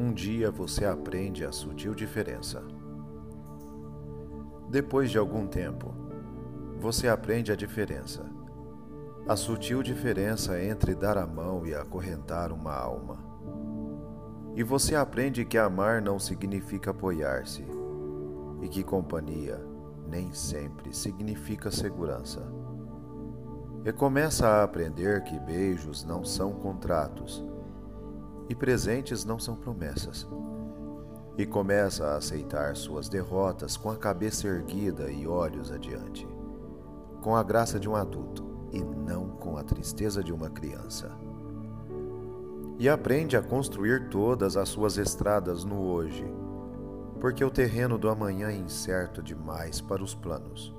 Um dia você aprende a sutil diferença. Depois de algum tempo, você aprende a diferença. A sutil diferença entre dar a mão e acorrentar uma alma. E você aprende que amar não significa apoiar-se, e que companhia nem sempre significa segurança. E começa a aprender que beijos não são contratos e presentes não são promessas. E começa a aceitar suas derrotas com a cabeça erguida e olhos adiante, com a graça de um adulto e não com a tristeza de uma criança. E aprende a construir todas as suas estradas no hoje, porque o terreno do amanhã é incerto demais para os planos.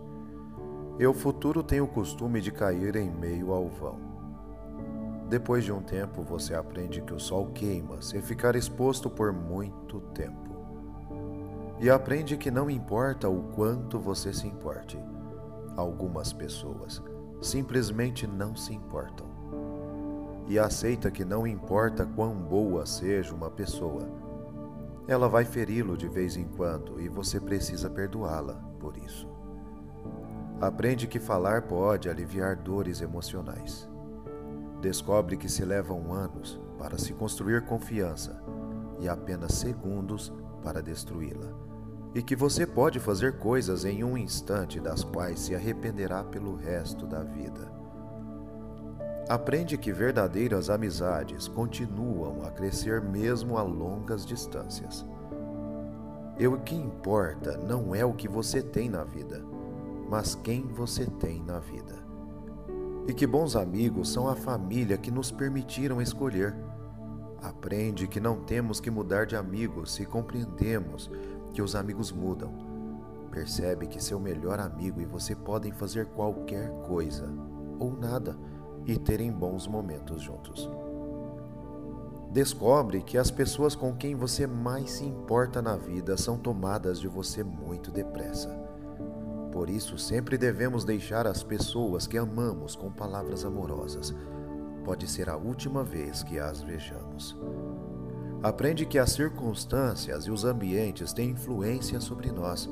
E o futuro tem o costume de cair em meio ao vão. Depois de um tempo, você aprende que o sol queima se ficar exposto por muito tempo. E aprende que não importa o quanto você se importe, algumas pessoas simplesmente não se importam. E aceita que não importa quão boa seja uma pessoa, ela vai feri-lo de vez em quando e você precisa perdoá-la por isso. Aprende que falar pode aliviar dores emocionais Descobre que se levam anos para se construir confiança e apenas segundos para destruí-la. E que você pode fazer coisas em um instante das quais se arrependerá pelo resto da vida. Aprende que verdadeiras amizades continuam a crescer mesmo a longas distâncias. E o que importa não é o que você tem na vida, mas quem você tem na vida e que bons amigos são a família que nos permitiram escolher. Aprende que não temos que mudar de amigos se compreendemos que os amigos mudam. Percebe que seu melhor amigo e você podem fazer qualquer coisa ou nada e terem bons momentos juntos. Descobre que as pessoas com quem você mais se importa na vida são tomadas de você muito depressa. Por isso, sempre devemos deixar as pessoas que amamos com palavras amorosas. Pode ser a última vez que as vejamos. Aprende que as circunstâncias e os ambientes têm influência sobre nós,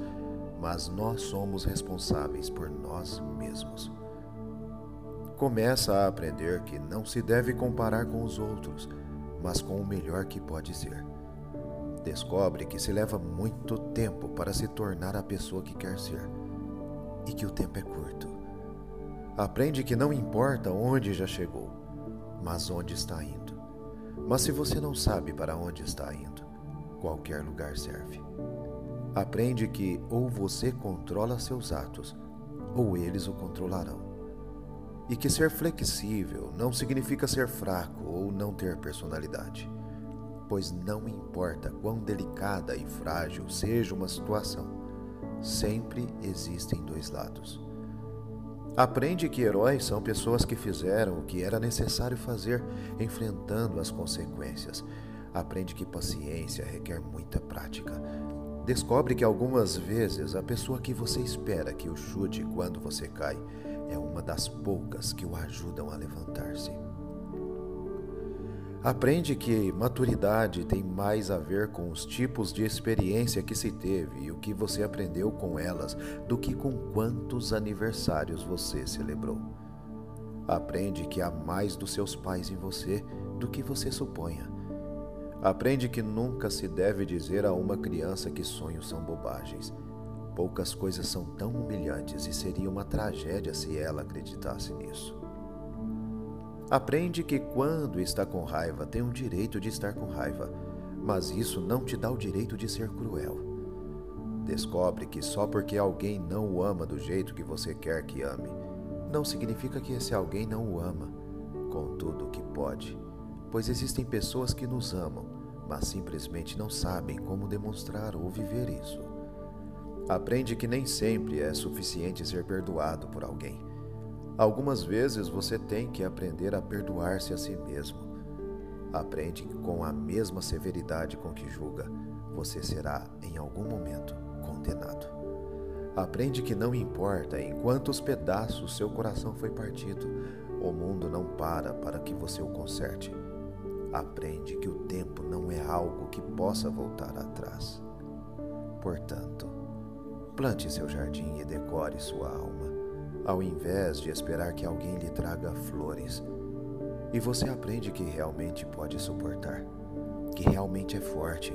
mas nós somos responsáveis por nós mesmos. Começa a aprender que não se deve comparar com os outros, mas com o melhor que pode ser. Descobre que se leva muito tempo para se tornar a pessoa que quer ser e que o tempo é curto. Aprende que não importa onde já chegou, mas onde está indo. Mas se você não sabe para onde está indo, qualquer lugar serve. Aprende que ou você controla seus atos, ou eles o controlarão. E que ser flexível não significa ser fraco ou não ter personalidade, pois não importa quão delicada e frágil seja uma situação, sempre existem dois lados. Aprende que heróis são pessoas que fizeram o que era necessário fazer, enfrentando as consequências. Aprende que paciência requer muita prática. Descobre que algumas vezes a pessoa que você espera que o chute quando você cai é uma das poucas que o ajudam a levantar-se. Aprende que maturidade tem mais a ver com os tipos de experiência que se teve e o que você aprendeu com elas do que com quantos aniversários você celebrou. Aprende que há mais dos seus pais em você do que você suponha. Aprende que nunca se deve dizer a uma criança que sonhos são bobagens. Poucas coisas são tão humilhantes e seria uma tragédia se ela acreditasse nisso. Aprende que quando está com raiva tem o direito de estar com raiva, mas isso não te dá o direito de ser cruel. Descobre que só porque alguém não o ama do jeito que você quer que ame, não significa que esse alguém não o ama, com tudo o que pode, pois existem pessoas que nos amam, mas simplesmente não sabem como demonstrar ou viver isso. Aprende que nem sempre é suficiente ser perdoado por alguém Algumas vezes você tem que aprender a perdoar-se a si mesmo. Aprende que com a mesma severidade com que julga, você será, em algum momento, condenado. Aprende que não importa em quantos pedaços seu coração foi partido, o mundo não para para que você o conserte. aprende que o tempo não é algo que possa voltar atrás. Portanto, plante seu jardim e decore sua alma, ao invés de esperar que alguém lhe traga flores. E você aprende que realmente pode suportar, que realmente é forte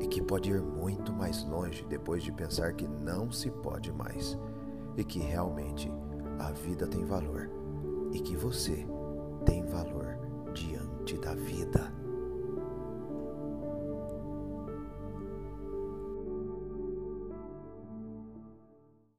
e que pode ir muito mais longe depois de pensar que não se pode mais e que realmente a vida tem valor e que você tem valor diante da vida.